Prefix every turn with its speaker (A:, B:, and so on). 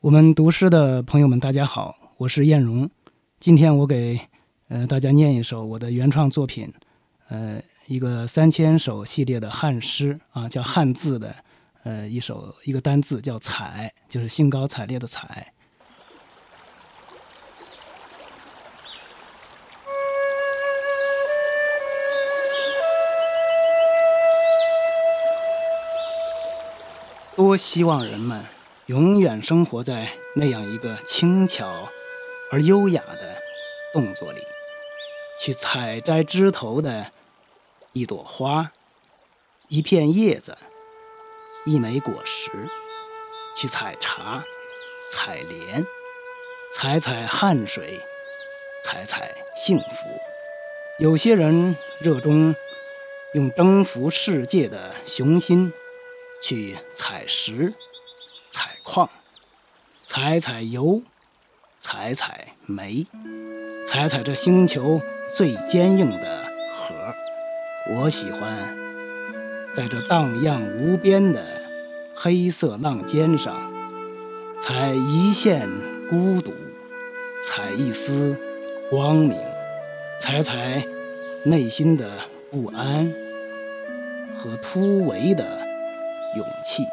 A: 我们读诗的朋友们，大家好，我是燕荣。今天我给呃大家念一首我的原创作品，呃，一个三千首系列的汉诗啊，叫汉字的呃一首一个单字叫“采”，就是兴高采烈的“采”。多希望人们永远生活在那样一个轻巧而优雅的动作里，去采摘枝头的一朵花、一片叶子、一枚果实，去采茶、采莲、采采汗水、采采幸福。有些人热衷用征服世界的雄心。去采石、矿、采采油、采采煤、采采这星球最坚硬的核。我喜欢在这荡漾无边的黑色浪尖上，采一线孤独，采一丝光明，采采内心的不安和突围的。勇气。